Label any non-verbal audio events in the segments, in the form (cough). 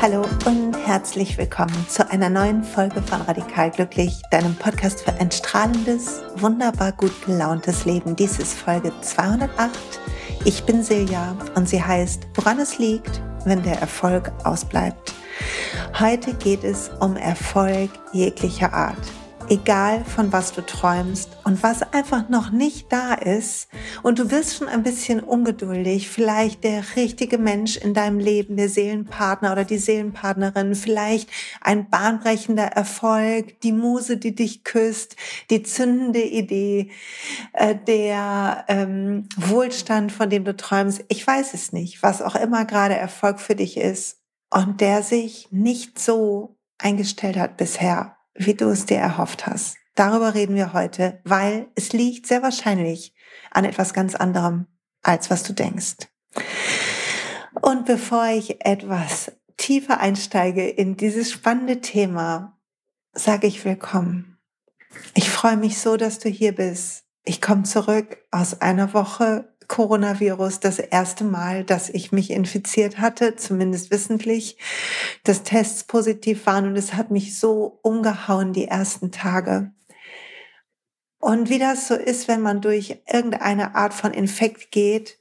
Hallo und herzlich willkommen zu einer neuen Folge von Radikal Glücklich, deinem Podcast für ein strahlendes, wunderbar gut gelauntes Leben. Dies ist Folge 208. Ich bin Silja und sie heißt, woran es liegt, wenn der Erfolg ausbleibt. Heute geht es um Erfolg jeglicher Art egal von was du träumst und was einfach noch nicht da ist und du wirst schon ein bisschen ungeduldig, vielleicht der richtige Mensch in deinem Leben, der Seelenpartner oder die Seelenpartnerin, vielleicht ein bahnbrechender Erfolg, die Muse, die dich küsst, die zündende Idee, äh, der ähm, Wohlstand, von dem du träumst. Ich weiß es nicht, was auch immer gerade Erfolg für dich ist und der sich nicht so eingestellt hat bisher wie du es dir erhofft hast. Darüber reden wir heute, weil es liegt sehr wahrscheinlich an etwas ganz anderem, als was du denkst. Und bevor ich etwas tiefer einsteige in dieses spannende Thema, sage ich willkommen. Ich freue mich so, dass du hier bist. Ich komme zurück aus einer Woche Coronavirus das erste Mal, dass ich mich infiziert hatte, zumindest wissentlich, dass Tests positiv waren und es hat mich so umgehauen die ersten Tage. Und wie das so ist, wenn man durch irgendeine Art von Infekt geht,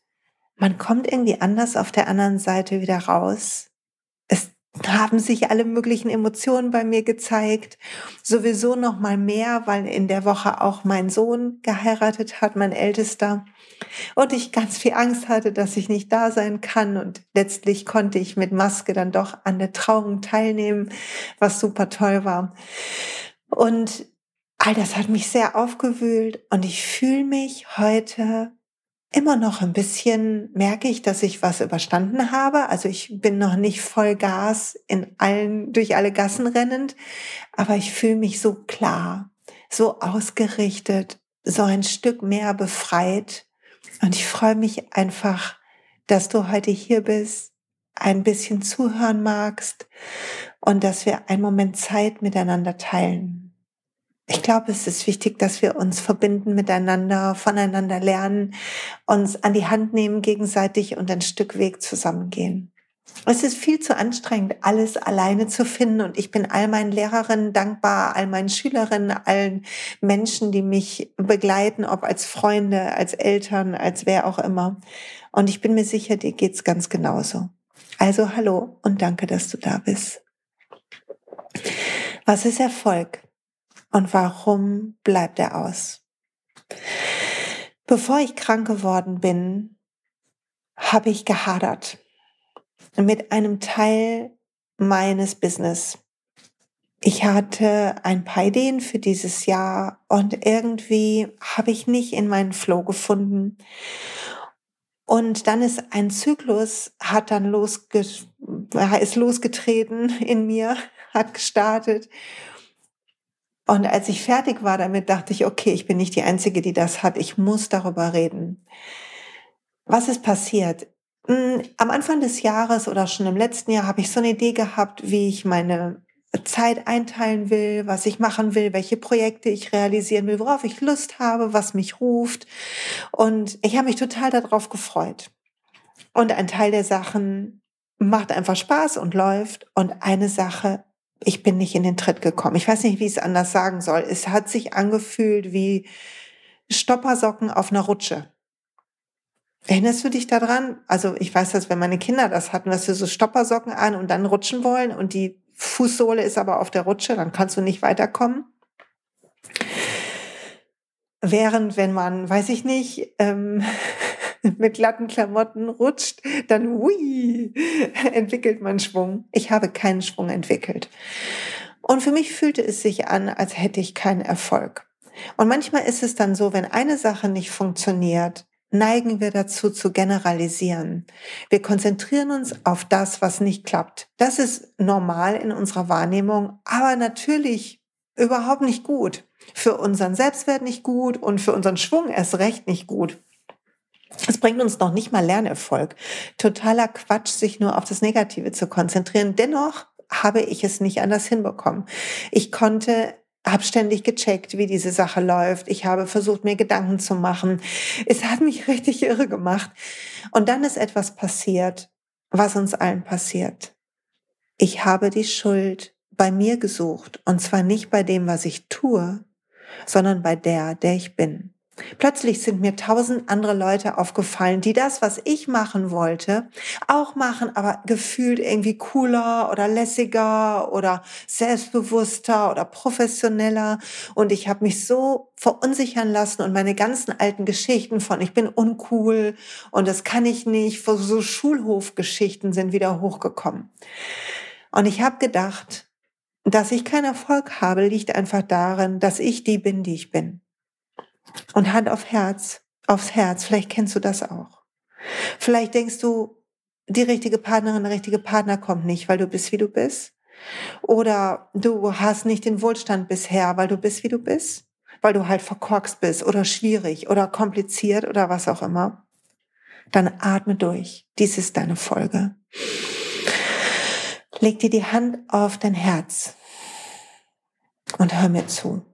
man kommt irgendwie anders auf der anderen Seite wieder raus. Es haben sich alle möglichen Emotionen bei mir gezeigt. Sowieso noch mal mehr, weil in der Woche auch mein Sohn geheiratet hat, mein Ältester. Und ich ganz viel Angst hatte, dass ich nicht da sein kann. Und letztlich konnte ich mit Maske dann doch an der Trauung teilnehmen, was super toll war. Und all das hat mich sehr aufgewühlt und ich fühle mich heute immer noch ein bisschen, merke ich, dass ich was überstanden habe. Also ich bin noch nicht voll Gas in allen, durch alle Gassen rennend, aber ich fühle mich so klar, so ausgerichtet, so ein Stück mehr befreit und ich freue mich einfach, dass du heute hier bist, ein bisschen zuhören magst und dass wir einen Moment Zeit miteinander teilen. Ich glaube, es ist wichtig, dass wir uns verbinden miteinander, voneinander lernen, uns an die Hand nehmen gegenseitig und ein Stück Weg zusammengehen. Es ist viel zu anstrengend, alles alleine zu finden. Und ich bin all meinen Lehrerinnen dankbar, all meinen Schülerinnen, allen Menschen, die mich begleiten, ob als Freunde, als Eltern, als wer auch immer. Und ich bin mir sicher, dir geht's ganz genauso. Also hallo und danke, dass du da bist. Was ist Erfolg? Und warum bleibt er aus? Bevor ich krank geworden bin, habe ich gehadert mit einem Teil meines Business. Ich hatte ein paar Ideen für dieses Jahr und irgendwie habe ich nicht in meinen Flow gefunden. Und dann ist ein Zyklus, hat dann losge ist losgetreten in mir, (laughs) hat gestartet. Und als ich fertig war damit, dachte ich, okay, ich bin nicht die Einzige, die das hat. Ich muss darüber reden. Was ist passiert? Hm, am Anfang des Jahres oder schon im letzten Jahr habe ich so eine Idee gehabt, wie ich meine Zeit einteilen will, was ich machen will, welche Projekte ich realisieren will, worauf ich Lust habe, was mich ruft. Und ich habe mich total darauf gefreut. Und ein Teil der Sachen macht einfach Spaß und läuft. Und eine Sache, ich bin nicht in den Tritt gekommen. Ich weiß nicht, wie ich es anders sagen soll. Es hat sich angefühlt wie Stoppersocken auf einer Rutsche. Erinnerst du dich daran? Also ich weiß, dass wenn meine Kinder das hatten, dass sie so Stoppersocken an und dann rutschen wollen und die Fußsohle ist aber auf der Rutsche, dann kannst du nicht weiterkommen. Während wenn man, weiß ich nicht, ähm, (laughs) mit glatten Klamotten rutscht, dann hui, (laughs) entwickelt man Schwung. Ich habe keinen Schwung entwickelt. Und für mich fühlte es sich an, als hätte ich keinen Erfolg. Und manchmal ist es dann so, wenn eine Sache nicht funktioniert, neigen wir dazu zu generalisieren. Wir konzentrieren uns auf das, was nicht klappt. Das ist normal in unserer Wahrnehmung, aber natürlich überhaupt nicht gut. Für unseren Selbstwert nicht gut und für unseren Schwung erst recht nicht gut. Es bringt uns noch nicht mal Lernerfolg. Totaler Quatsch, sich nur auf das Negative zu konzentrieren. Dennoch habe ich es nicht anders hinbekommen. Ich konnte habe ständig gecheckt, wie diese Sache läuft. Ich habe versucht, mir Gedanken zu machen. Es hat mich (laughs) richtig irre gemacht. Und dann ist etwas passiert, was uns allen passiert. Ich habe die Schuld bei mir gesucht. Und zwar nicht bei dem, was ich tue, sondern bei der, der ich bin. Plötzlich sind mir tausend andere Leute aufgefallen, die das, was ich machen wollte, auch machen, aber gefühlt irgendwie cooler oder lässiger oder selbstbewusster oder professioneller. Und ich habe mich so verunsichern lassen und meine ganzen alten Geschichten von ich bin uncool und das kann ich nicht, so Schulhofgeschichten sind wieder hochgekommen. Und ich habe gedacht, dass ich keinen Erfolg habe, liegt einfach darin, dass ich die bin, die ich bin. Und Hand auf Herz, aufs Herz, vielleicht kennst du das auch. Vielleicht denkst du, die richtige Partnerin, der richtige Partner kommt nicht, weil du bist, wie du bist. Oder du hast nicht den Wohlstand bisher, weil du bist, wie du bist. Weil du halt verkorkst bist oder schwierig oder kompliziert oder was auch immer. Dann atme durch. Dies ist deine Folge. Leg dir die Hand auf dein Herz und hör mir zu.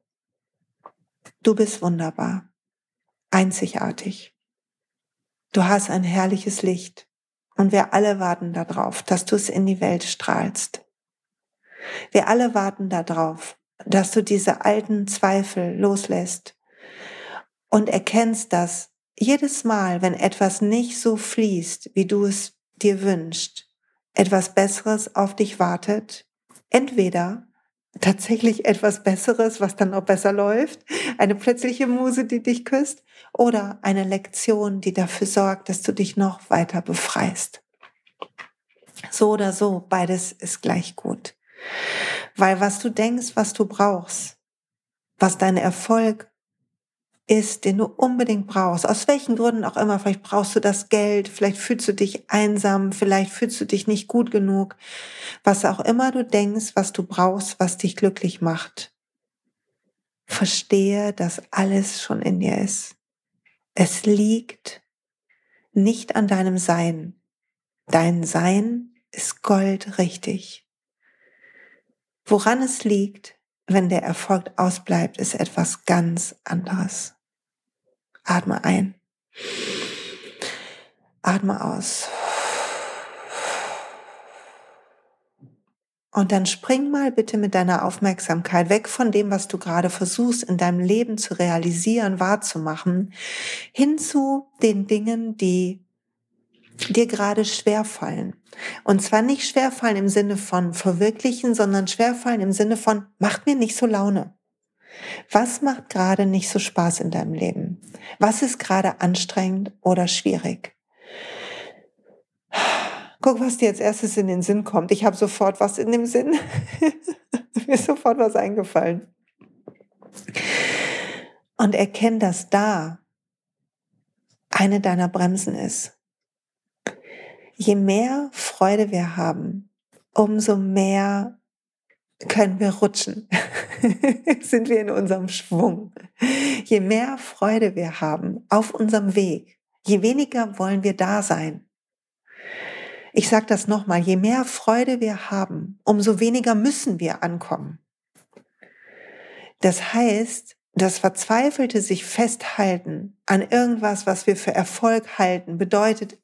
Du bist wunderbar, einzigartig. Du hast ein herrliches Licht und wir alle warten darauf, dass du es in die Welt strahlst. Wir alle warten darauf, dass du diese alten Zweifel loslässt und erkennst, dass jedes Mal, wenn etwas nicht so fließt, wie du es dir wünschst, etwas Besseres auf dich wartet, entweder tatsächlich etwas Besseres, was dann auch besser läuft, eine plötzliche Muse, die dich küsst, oder eine Lektion, die dafür sorgt, dass du dich noch weiter befreist. So oder so, beides ist gleich gut. Weil was du denkst, was du brauchst, was dein Erfolg ist, den du unbedingt brauchst, aus welchen Gründen auch immer, vielleicht brauchst du das Geld, vielleicht fühlst du dich einsam, vielleicht fühlst du dich nicht gut genug, was auch immer du denkst, was du brauchst, was dich glücklich macht. Verstehe, dass alles schon in dir ist. Es liegt nicht an deinem Sein. Dein Sein ist goldrichtig. Woran es liegt, wenn der Erfolg ausbleibt, ist etwas ganz anderes. Atme ein. Atme aus. Und dann spring mal bitte mit deiner Aufmerksamkeit weg von dem, was du gerade versuchst in deinem Leben zu realisieren, wahrzumachen, hin zu den Dingen, die dir gerade schwerfallen. Und zwar nicht schwerfallen im Sinne von verwirklichen, sondern schwerfallen im Sinne von macht mir nicht so Laune. Was macht gerade nicht so Spaß in deinem Leben? Was ist gerade anstrengend oder schwierig? Guck, was dir als erstes in den Sinn kommt. Ich habe sofort was in dem Sinn. (laughs) mir ist sofort was eingefallen. Und erkenn, dass da eine deiner Bremsen ist je mehr Freude wir haben, umso mehr können wir rutschen, (laughs) sind wir in unserem Schwung. Je mehr Freude wir haben auf unserem Weg, je weniger wollen wir da sein. Ich sage das nochmal, je mehr Freude wir haben, umso weniger müssen wir ankommen. Das heißt, das verzweifelte sich festhalten an irgendwas, was wir für Erfolg halten, bedeutet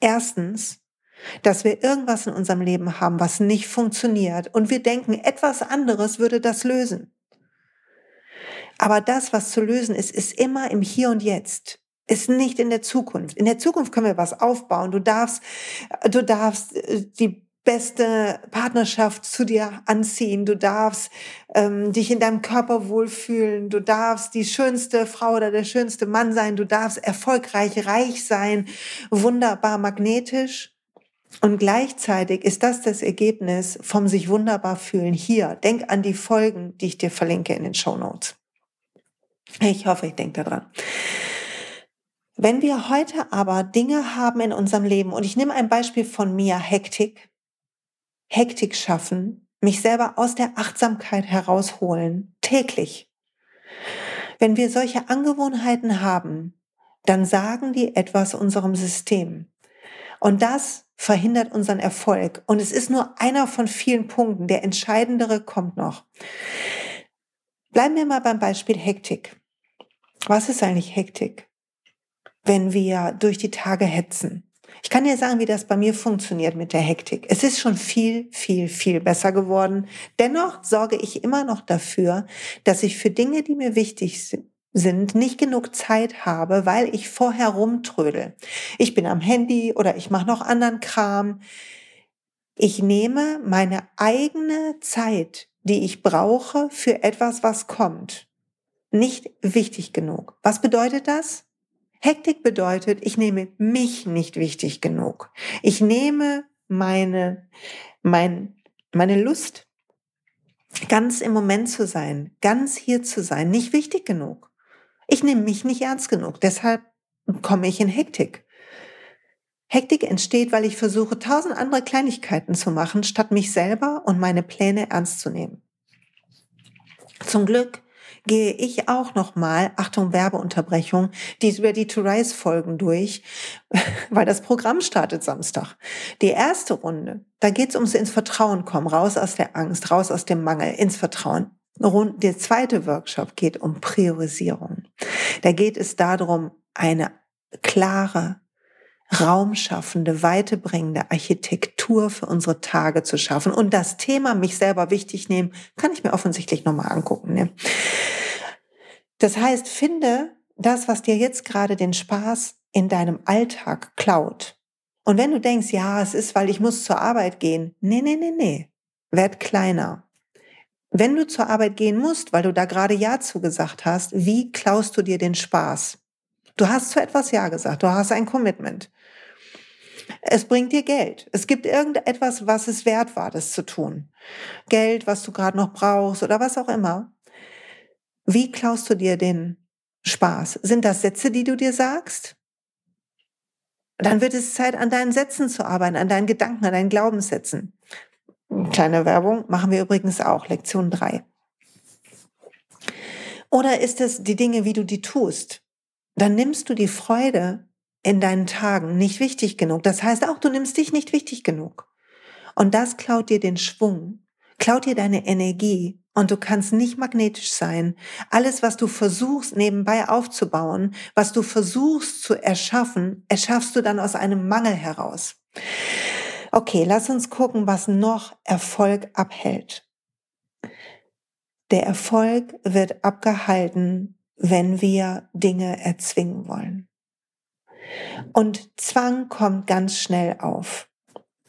Erstens, dass wir irgendwas in unserem Leben haben, was nicht funktioniert und wir denken, etwas anderes würde das lösen. Aber das, was zu lösen ist, ist immer im Hier und Jetzt, ist nicht in der Zukunft. In der Zukunft können wir was aufbauen. Du darfst, du darfst äh, die beste Partnerschaft zu dir anziehen. Du darfst ähm, dich in deinem Körper wohlfühlen. Du darfst die schönste Frau oder der schönste Mann sein. Du darfst erfolgreich, reich sein, wunderbar magnetisch. Und gleichzeitig ist das das Ergebnis vom sich wunderbar fühlen hier. Denk an die Folgen, die ich dir verlinke in den Show Notes. Ich hoffe, ich denke daran. Wenn wir heute aber Dinge haben in unserem Leben, und ich nehme ein Beispiel von mir, Hektik, Hektik schaffen, mich selber aus der Achtsamkeit herausholen, täglich. Wenn wir solche Angewohnheiten haben, dann sagen die etwas unserem System. Und das verhindert unseren Erfolg. Und es ist nur einer von vielen Punkten. Der entscheidendere kommt noch. Bleiben wir mal beim Beispiel Hektik. Was ist eigentlich Hektik? Wenn wir durch die Tage hetzen. Ich kann dir sagen, wie das bei mir funktioniert mit der Hektik. Es ist schon viel, viel, viel besser geworden. Dennoch sorge ich immer noch dafür, dass ich für Dinge, die mir wichtig sind, nicht genug Zeit habe, weil ich vorher rumtrödel. Ich bin am Handy oder ich mache noch anderen Kram. Ich nehme meine eigene Zeit, die ich brauche für etwas, was kommt, nicht wichtig genug. Was bedeutet das? Hektik bedeutet, ich nehme mich nicht wichtig genug. Ich nehme meine, mein, meine Lust, ganz im Moment zu sein, ganz hier zu sein, nicht wichtig genug. Ich nehme mich nicht ernst genug. Deshalb komme ich in Hektik. Hektik entsteht, weil ich versuche, tausend andere Kleinigkeiten zu machen, statt mich selber und meine Pläne ernst zu nehmen. Zum Glück gehe ich auch nochmal, Achtung Werbeunterbrechung, die Ready to Rise Folgen durch, (laughs) weil das Programm startet Samstag. Die erste Runde, da geht es ums ins Vertrauen kommen, raus aus der Angst, raus aus dem Mangel, ins Vertrauen. Der zweite Workshop geht um Priorisierung. Da geht es darum, eine klare, raumschaffende, weitebringende Architektur für unsere Tage zu schaffen. Und das Thema mich selber wichtig nehmen, kann ich mir offensichtlich nochmal angucken. Ne? Das heißt, finde das, was dir jetzt gerade den Spaß in deinem Alltag klaut. Und wenn du denkst, ja, es ist, weil ich muss zur Arbeit gehen. Nee, nee, nee, nee. Werd kleiner. Wenn du zur Arbeit gehen musst, weil du da gerade Ja zugesagt hast, wie klaust du dir den Spaß? Du hast zu etwas Ja gesagt, du hast ein Commitment. Es bringt dir Geld. Es gibt irgendetwas, was es wert war, das zu tun. Geld, was du gerade noch brauchst oder was auch immer. Wie klaust du dir den Spaß? Sind das Sätze, die du dir sagst? Dann wird es Zeit, an deinen Sätzen zu arbeiten, an deinen Gedanken, an deinen Glaubenssätzen. Kleine Werbung machen wir übrigens auch, Lektion 3. Oder ist es die Dinge, wie du die tust? Dann nimmst du die Freude in deinen Tagen nicht wichtig genug. Das heißt auch, du nimmst dich nicht wichtig genug. Und das klaut dir den Schwung, klaut dir deine Energie und du kannst nicht magnetisch sein. Alles, was du versuchst nebenbei aufzubauen, was du versuchst zu erschaffen, erschaffst du dann aus einem Mangel heraus. Okay, lass uns gucken, was noch Erfolg abhält. Der Erfolg wird abgehalten, wenn wir Dinge erzwingen wollen. Und Zwang kommt ganz schnell auf.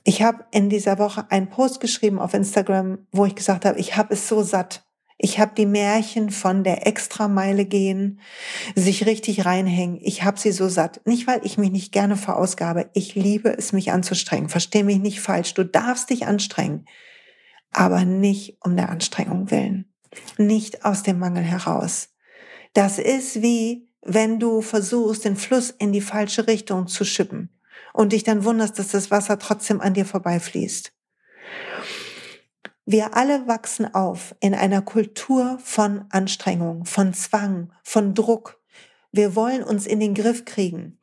Ich habe in dieser Woche einen Post geschrieben auf Instagram, wo ich gesagt habe, ich habe es so satt. Ich habe die Märchen von der Extrameile gehen, sich richtig reinhängen. Ich habe sie so satt. Nicht, weil ich mich nicht gerne verausgabe. Ich liebe es, mich anzustrengen. Versteh mich nicht falsch. Du darfst dich anstrengen. Aber nicht um der Anstrengung willen. Nicht aus dem Mangel heraus. Das ist wie, wenn du versuchst, den Fluss in die falsche Richtung zu schippen und dich dann wunderst, dass das Wasser trotzdem an dir vorbeifließt. Wir alle wachsen auf in einer Kultur von Anstrengung, von Zwang, von Druck. Wir wollen uns in den Griff kriegen.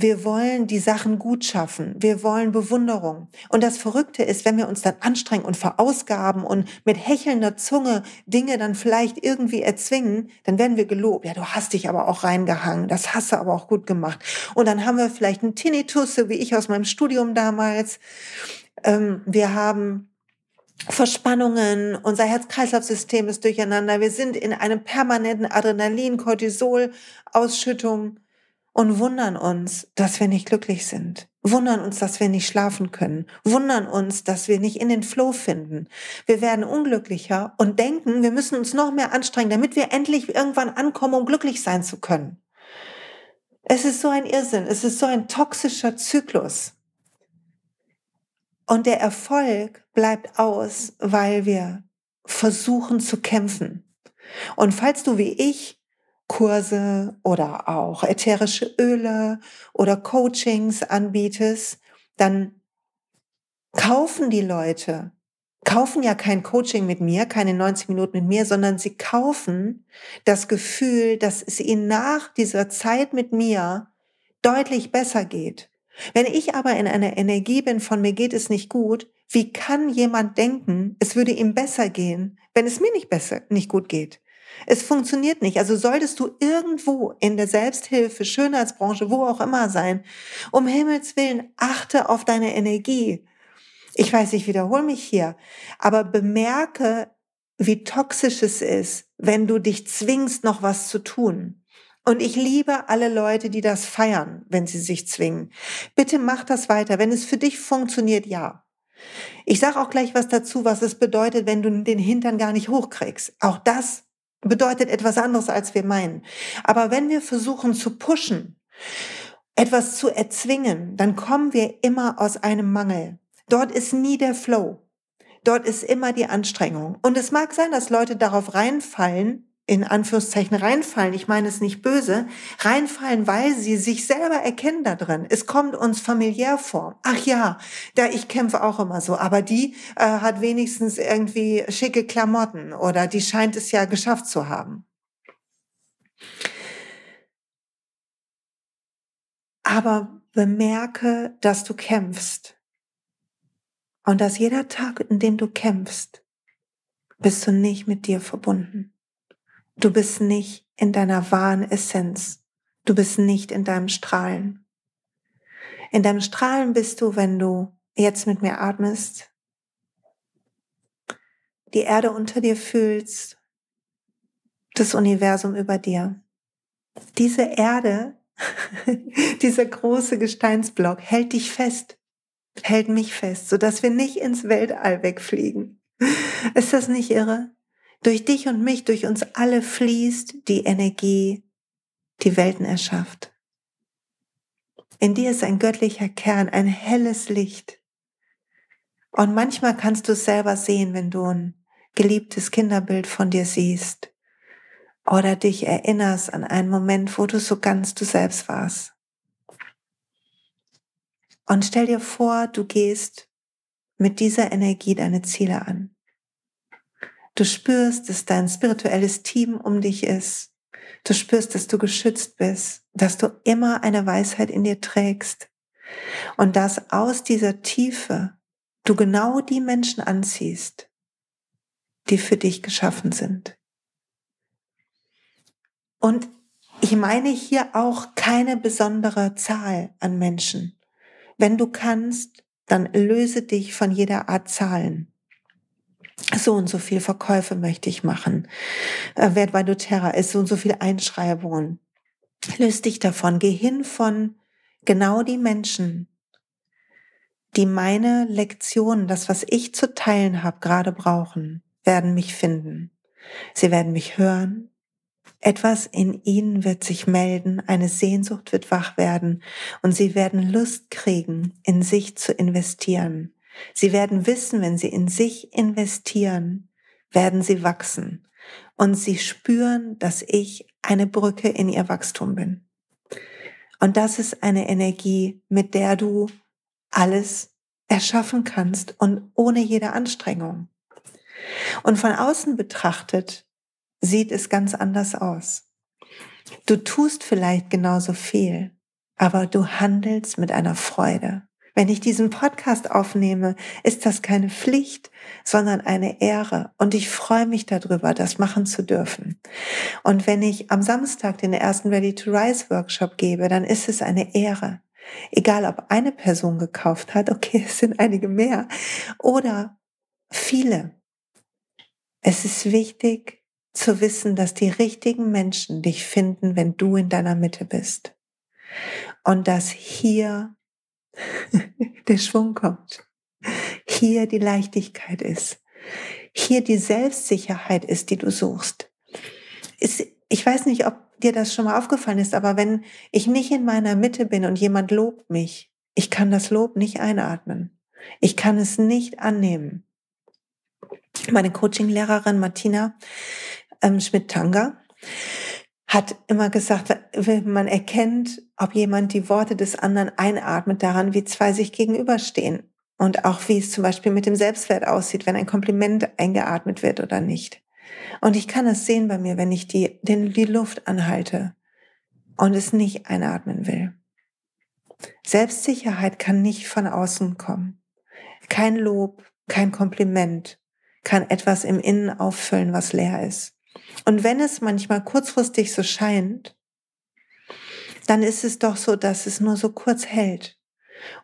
Wir wollen die Sachen gut schaffen. Wir wollen Bewunderung. Und das Verrückte ist, wenn wir uns dann anstrengen und verausgaben und mit hechelnder Zunge Dinge dann vielleicht irgendwie erzwingen, dann werden wir gelobt. Ja, du hast dich aber auch reingehangen. Das hast du aber auch gut gemacht. Und dann haben wir vielleicht einen Tinnitus, so wie ich aus meinem Studium damals. Ähm, wir haben Verspannungen, unser Herz-Kreislauf-System ist durcheinander, wir sind in einem permanenten Adrenalin-Cortisol-Ausschüttung und wundern uns, dass wir nicht glücklich sind. Wundern uns, dass wir nicht schlafen können. Wundern uns, dass wir nicht in den Flow finden. Wir werden unglücklicher und denken, wir müssen uns noch mehr anstrengen, damit wir endlich irgendwann ankommen, um glücklich sein zu können. Es ist so ein Irrsinn. Es ist so ein toxischer Zyklus. Und der Erfolg bleibt aus, weil wir versuchen zu kämpfen. Und falls du wie ich Kurse oder auch ätherische Öle oder Coachings anbietest, dann kaufen die Leute, kaufen ja kein Coaching mit mir, keine 90 Minuten mit mir, sondern sie kaufen das Gefühl, dass es ihnen nach dieser Zeit mit mir deutlich besser geht. Wenn ich aber in einer Energie bin von mir geht es nicht gut, wie kann jemand denken, es würde ihm besser gehen, wenn es mir nicht besser, nicht gut geht? Es funktioniert nicht. Also solltest du irgendwo in der Selbsthilfe, Schönheitsbranche, wo auch immer sein, um Himmels Willen achte auf deine Energie. Ich weiß, ich wiederhole mich hier, aber bemerke, wie toxisch es ist, wenn du dich zwingst, noch was zu tun. Und ich liebe alle Leute, die das feiern, wenn sie sich zwingen. Bitte mach das weiter. Wenn es für dich funktioniert, ja. Ich sage auch gleich was dazu, was es bedeutet, wenn du den Hintern gar nicht hochkriegst. Auch das bedeutet etwas anderes, als wir meinen. Aber wenn wir versuchen zu pushen, etwas zu erzwingen, dann kommen wir immer aus einem Mangel. Dort ist nie der Flow. Dort ist immer die Anstrengung. Und es mag sein, dass Leute darauf reinfallen, in Anführungszeichen reinfallen, ich meine es nicht böse, reinfallen, weil sie sich selber erkennen da drin. Es kommt uns familiär vor. Ach ja, da ich kämpfe auch immer so, aber die äh, hat wenigstens irgendwie schicke Klamotten oder die scheint es ja geschafft zu haben. Aber bemerke, dass du kämpfst. Und dass jeder Tag, in dem du kämpfst, bist du nicht mit dir verbunden. Du bist nicht in deiner wahren Essenz. Du bist nicht in deinem Strahlen. In deinem Strahlen bist du, wenn du jetzt mit mir atmest, die Erde unter dir fühlst, das Universum über dir. Diese Erde, (laughs) dieser große Gesteinsblock hält dich fest, hält mich fest, sodass wir nicht ins Weltall wegfliegen. Ist das nicht irre? Durch dich und mich, durch uns alle fließt die Energie, die Welten erschafft. In dir ist ein göttlicher Kern, ein helles Licht. Und manchmal kannst du es selber sehen, wenn du ein geliebtes Kinderbild von dir siehst oder dich erinnerst an einen Moment, wo du so ganz du selbst warst. Und stell dir vor, du gehst mit dieser Energie deine Ziele an. Du spürst, dass dein spirituelles Team um dich ist. Du spürst, dass du geschützt bist, dass du immer eine Weisheit in dir trägst und dass aus dieser Tiefe du genau die Menschen anziehst, die für dich geschaffen sind. Und ich meine hier auch keine besondere Zahl an Menschen. Wenn du kannst, dann löse dich von jeder Art Zahlen so und so viel Verkäufe möchte ich machen. Äh, Wert bei doTERRA ist so und so viel Einschreibungen. Löst dich davon. Geh hin von genau die Menschen, die meine Lektionen, das, was ich zu teilen habe, gerade brauchen, werden mich finden. Sie werden mich hören. Etwas in ihnen wird sich melden, eine Sehnsucht wird wach werden und sie werden Lust kriegen, in sich zu investieren Sie werden wissen, wenn sie in sich investieren, werden sie wachsen. Und sie spüren, dass ich eine Brücke in ihr Wachstum bin. Und das ist eine Energie, mit der du alles erschaffen kannst und ohne jede Anstrengung. Und von außen betrachtet sieht es ganz anders aus. Du tust vielleicht genauso viel, aber du handelst mit einer Freude. Wenn ich diesen Podcast aufnehme, ist das keine Pflicht, sondern eine Ehre. Und ich freue mich darüber, das machen zu dürfen. Und wenn ich am Samstag den ersten Ready to Rise Workshop gebe, dann ist es eine Ehre. Egal, ob eine Person gekauft hat, okay, es sind einige mehr, oder viele. Es ist wichtig zu wissen, dass die richtigen Menschen dich finden, wenn du in deiner Mitte bist. Und dass hier (laughs) der Schwung kommt. Hier die Leichtigkeit ist. Hier die Selbstsicherheit ist, die du suchst. ich weiß nicht, ob dir das schon mal aufgefallen ist, aber wenn ich nicht in meiner Mitte bin und jemand lobt mich, ich kann das Lob nicht einatmen. Ich kann es nicht annehmen. Meine Coaching-Lehrerin Martina ähm, Schmidt-Tanger hat immer gesagt, man erkennt, ob jemand die Worte des anderen einatmet, daran, wie zwei sich gegenüberstehen. Und auch wie es zum Beispiel mit dem Selbstwert aussieht, wenn ein Kompliment eingeatmet wird oder nicht. Und ich kann es sehen bei mir, wenn ich die, den, die Luft anhalte und es nicht einatmen will. Selbstsicherheit kann nicht von außen kommen. Kein Lob, kein Kompliment kann etwas im Innen auffüllen, was leer ist. Und wenn es manchmal kurzfristig so scheint, dann ist es doch so, dass es nur so kurz hält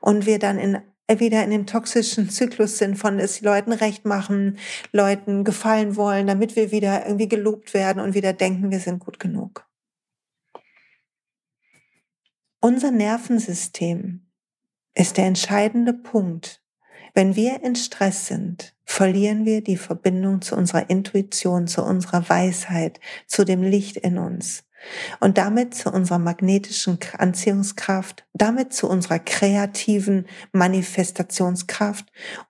und wir dann in wieder in dem toxischen Zyklus sind von es Leuten recht machen, Leuten gefallen wollen, damit wir wieder irgendwie gelobt werden und wieder denken, wir sind gut genug. Unser Nervensystem ist der entscheidende Punkt. Wenn wir in Stress sind, verlieren wir die Verbindung zu unserer Intuition, zu unserer Weisheit, zu dem Licht in uns und damit zu unserer magnetischen Anziehungskraft, damit zu unserer kreativen Manifestationskraft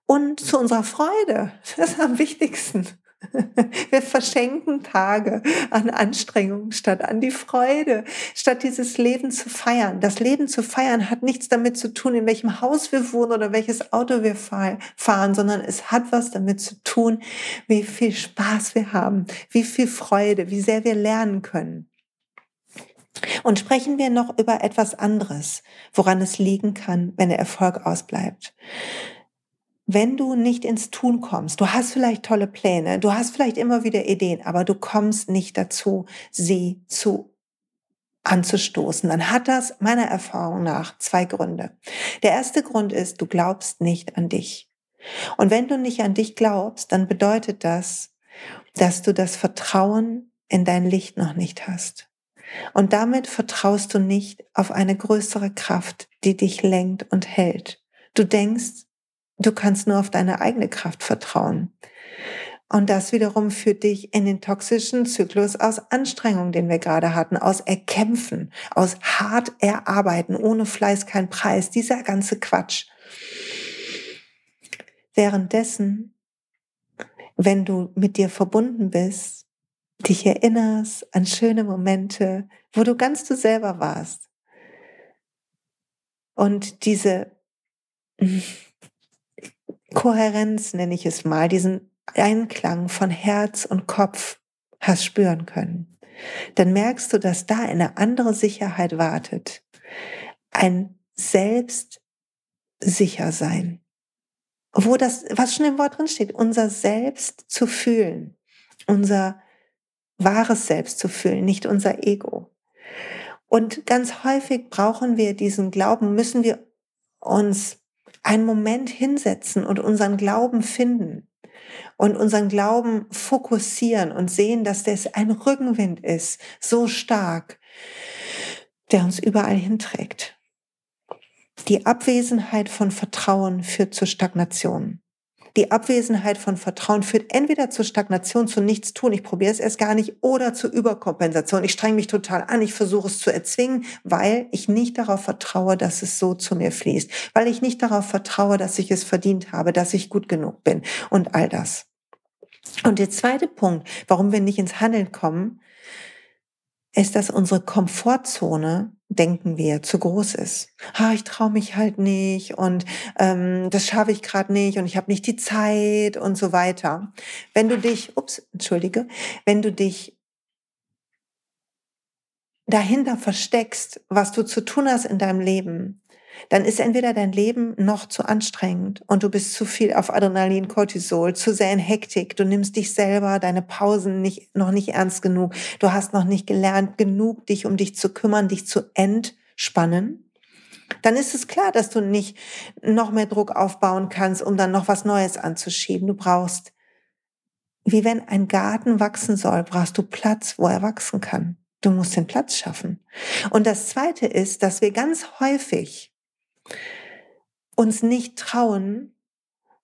und zu unserer Freude. Das ist am wichtigsten. (laughs) Wir verschenken Tage an Anstrengung statt an die Freude, statt dieses Leben zu feiern. Das Leben zu feiern hat nichts damit zu tun, in welchem Haus wir wohnen oder welches Auto wir fahren, sondern es hat was damit zu tun, wie viel Spaß wir haben, wie viel Freude, wie sehr wir lernen können. Und sprechen wir noch über etwas anderes, woran es liegen kann, wenn der Erfolg ausbleibt wenn du nicht ins Tun kommst, du hast vielleicht tolle Pläne, du hast vielleicht immer wieder Ideen, aber du kommst nicht dazu, sie zu anzustoßen, dann hat das meiner Erfahrung nach zwei Gründe. Der erste Grund ist, du glaubst nicht an dich. Und wenn du nicht an dich glaubst, dann bedeutet das, dass du das Vertrauen in dein Licht noch nicht hast. Und damit vertraust du nicht auf eine größere Kraft, die dich lenkt und hält. Du denkst, Du kannst nur auf deine eigene Kraft vertrauen. Und das wiederum führt dich in den toxischen Zyklus aus Anstrengung, den wir gerade hatten, aus Erkämpfen, aus hart erarbeiten, ohne Fleiß kein Preis, dieser ganze Quatsch. Währenddessen, wenn du mit dir verbunden bist, dich erinnerst an schöne Momente, wo du ganz du selber warst und diese Kohärenz, nenne ich es mal, diesen Einklang von Herz und Kopf hast spüren können, dann merkst du, dass da eine andere Sicherheit wartet. Ein Selbstsichersein. Wo das, was schon im Wort drin steht, unser Selbst zu fühlen, unser wahres Selbst zu fühlen, nicht unser Ego. Und ganz häufig brauchen wir diesen Glauben, müssen wir uns einen Moment hinsetzen und unseren Glauben finden und unseren Glauben fokussieren und sehen, dass das ein Rückenwind ist, so stark, der uns überall hinträgt. Die Abwesenheit von Vertrauen führt zur Stagnation. Die Abwesenheit von Vertrauen führt entweder zur Stagnation, zu nichts tun, ich probiere es erst gar nicht, oder zur Überkompensation. Ich strenge mich total an, ich versuche es zu erzwingen, weil ich nicht darauf vertraue, dass es so zu mir fließt, weil ich nicht darauf vertraue, dass ich es verdient habe, dass ich gut genug bin und all das. Und der zweite Punkt, warum wir nicht ins Handeln kommen, ist, dass unsere Komfortzone, denken wir, zu groß ist. Ha, ich traue mich halt nicht und ähm, das schaffe ich gerade nicht und ich habe nicht die Zeit und so weiter. Wenn du dich, ups, entschuldige, wenn du dich dahinter versteckst, was du zu tun hast in deinem Leben, dann ist entweder dein Leben noch zu anstrengend und du bist zu viel auf Adrenalin, Cortisol, zu sehr in Hektik, du nimmst dich selber, deine Pausen nicht, noch nicht ernst genug, du hast noch nicht gelernt genug, dich um dich zu kümmern, dich zu entspannen, dann ist es klar, dass du nicht noch mehr Druck aufbauen kannst, um dann noch was Neues anzuschieben. Du brauchst, wie wenn ein Garten wachsen soll, brauchst du Platz, wo er wachsen kann. Du musst den Platz schaffen. Und das Zweite ist, dass wir ganz häufig uns nicht trauen,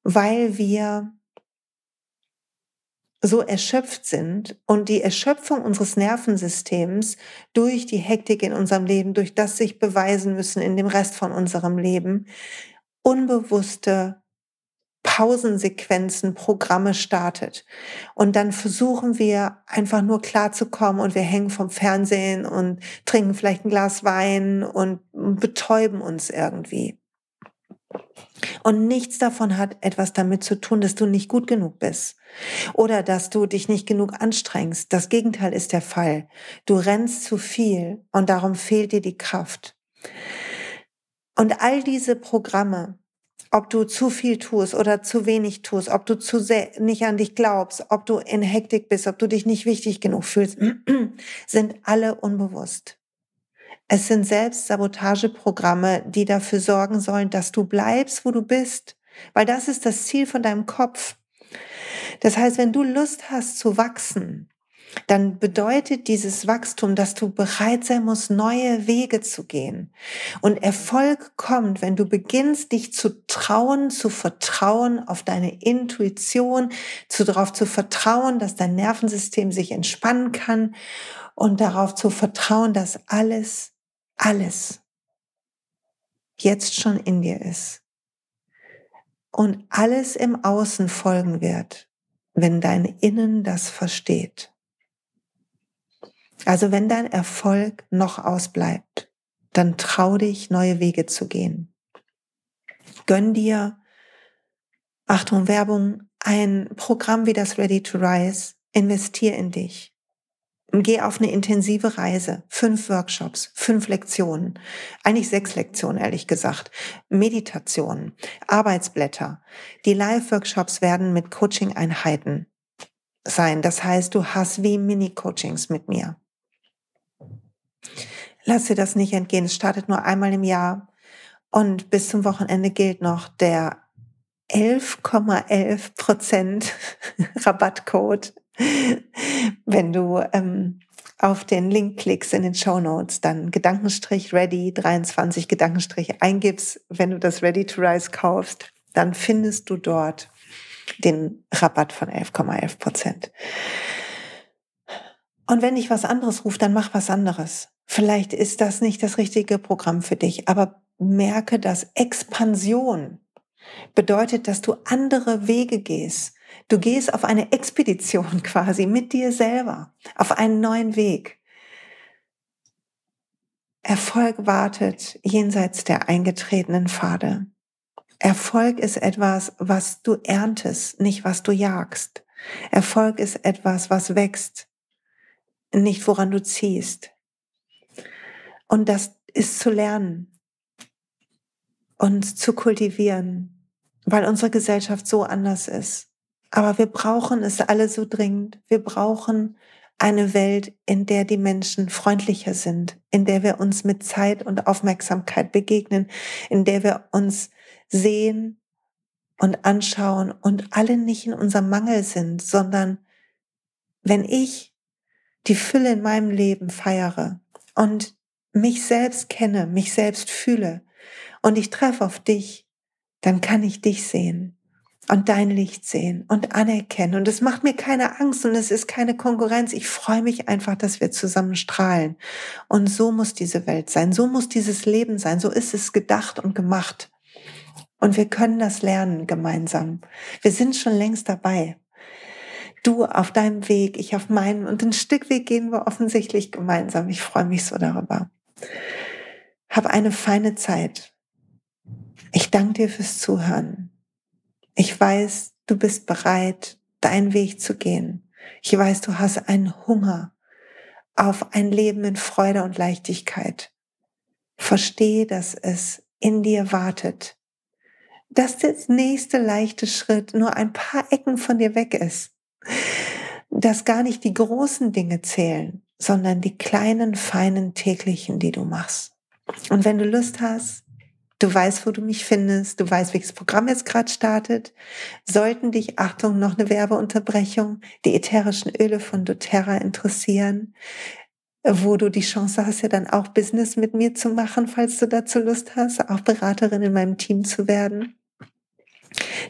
weil wir so erschöpft sind und die Erschöpfung unseres Nervensystems durch die Hektik in unserem Leben, durch das sich beweisen müssen in dem Rest von unserem Leben, unbewusste Pausensequenzen, Programme startet. Und dann versuchen wir einfach nur klarzukommen und wir hängen vom Fernsehen und trinken vielleicht ein Glas Wein und betäuben uns irgendwie. Und nichts davon hat etwas damit zu tun, dass du nicht gut genug bist oder dass du dich nicht genug anstrengst. Das Gegenteil ist der Fall. Du rennst zu viel und darum fehlt dir die Kraft. Und all diese Programme, ob du zu viel tust oder zu wenig tust, ob du zu sehr nicht an dich glaubst, ob du in Hektik bist, ob du dich nicht wichtig genug fühlst, (clears throat) sind alle unbewusst. Es sind Selbstsabotageprogramme, die dafür sorgen sollen, dass du bleibst, wo du bist, weil das ist das Ziel von deinem Kopf. Das heißt, wenn du Lust hast zu wachsen, dann bedeutet dieses Wachstum, dass du bereit sein musst, neue Wege zu gehen. Und Erfolg kommt, wenn du beginnst, dich zu trauen, zu vertrauen auf deine Intuition, zu darauf zu vertrauen, dass dein Nervensystem sich entspannen kann und darauf zu vertrauen, dass alles, alles jetzt schon in dir ist. Und alles im Außen folgen wird, wenn dein Innen das versteht. Also wenn dein Erfolg noch ausbleibt, dann trau dich, neue Wege zu gehen. Gönn dir, Achtung, Werbung, ein Programm wie das Ready to Rise. Investier in dich. Geh auf eine intensive Reise. Fünf Workshops, fünf Lektionen. Eigentlich sechs Lektionen, ehrlich gesagt. Meditationen, Arbeitsblätter. Die Live-Workshops werden mit Coaching-Einheiten sein. Das heißt, du hast wie Mini-Coachings mit mir. Lass dir das nicht entgehen. Es startet nur einmal im Jahr. Und bis zum Wochenende gilt noch der 11,11 Prozent (laughs) Rabattcode. Wenn du ähm, auf den Link klickst in den Show Notes, dann Gedankenstrich Ready 23 Gedankenstrich eingibst. Wenn du das Ready to Rise kaufst, dann findest du dort den Rabatt von 11,11 Prozent. Und wenn dich was anderes ruft, dann mach was anderes. Vielleicht ist das nicht das richtige Programm für dich, aber merke, dass Expansion bedeutet, dass du andere Wege gehst. Du gehst auf eine Expedition (laughs) quasi mit dir selber, auf einen neuen Weg. Erfolg wartet jenseits der eingetretenen Pfade. Erfolg ist etwas, was du erntest, nicht was du jagst. Erfolg ist etwas, was wächst, nicht woran du ziehst. Und das ist zu lernen und zu kultivieren, weil unsere Gesellschaft so anders ist. Aber wir brauchen es alle so dringend. Wir brauchen eine Welt, in der die Menschen freundlicher sind, in der wir uns mit Zeit und Aufmerksamkeit begegnen, in der wir uns sehen und anschauen und alle nicht in unserem Mangel sind, sondern wenn ich die Fülle in meinem Leben feiere und mich selbst kenne, mich selbst fühle und ich treffe auf dich, dann kann ich dich sehen und dein Licht sehen und anerkennen. Und es macht mir keine Angst und es ist keine Konkurrenz. Ich freue mich einfach, dass wir zusammen strahlen. Und so muss diese Welt sein. So muss dieses Leben sein. So ist es gedacht und gemacht. Und wir können das lernen gemeinsam. Wir sind schon längst dabei. Du auf deinem Weg, ich auf meinem und ein Stück Weg gehen wir offensichtlich gemeinsam. Ich freue mich so darüber. Hab eine feine Zeit. Ich danke dir fürs Zuhören. Ich weiß, du bist bereit, deinen Weg zu gehen. Ich weiß, du hast einen Hunger auf ein Leben in Freude und Leichtigkeit. Verstehe, dass es in dir wartet, dass der nächste leichte Schritt nur ein paar Ecken von dir weg ist, dass gar nicht die großen Dinge zählen, sondern die kleinen, feinen täglichen, die du machst. Und wenn du Lust hast, du weißt, wo du mich findest, du weißt, welches Programm jetzt gerade startet, sollten dich, Achtung, noch eine Werbeunterbrechung, die ätherischen Öle von doTERRA interessieren, wo du die Chance hast, ja dann auch Business mit mir zu machen, falls du dazu Lust hast, auch Beraterin in meinem Team zu werden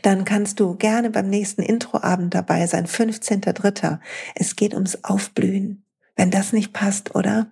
dann kannst du gerne beim nächsten Introabend dabei sein, 15.3. Es geht ums Aufblühen wenn das nicht passt, oder?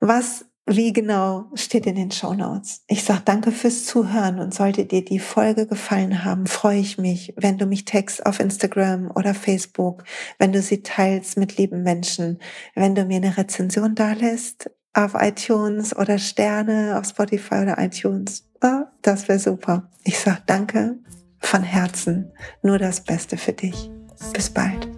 Was, wie genau, steht in den Show Notes. Ich sage danke fürs Zuhören und sollte dir die Folge gefallen haben, freue ich mich, wenn du mich text auf Instagram oder Facebook, wenn du sie teilst mit lieben Menschen, wenn du mir eine Rezension da lässt auf iTunes oder Sterne auf Spotify oder iTunes. Oh, das wäre super. Ich sage danke von Herzen. Nur das Beste für dich. Bis bald.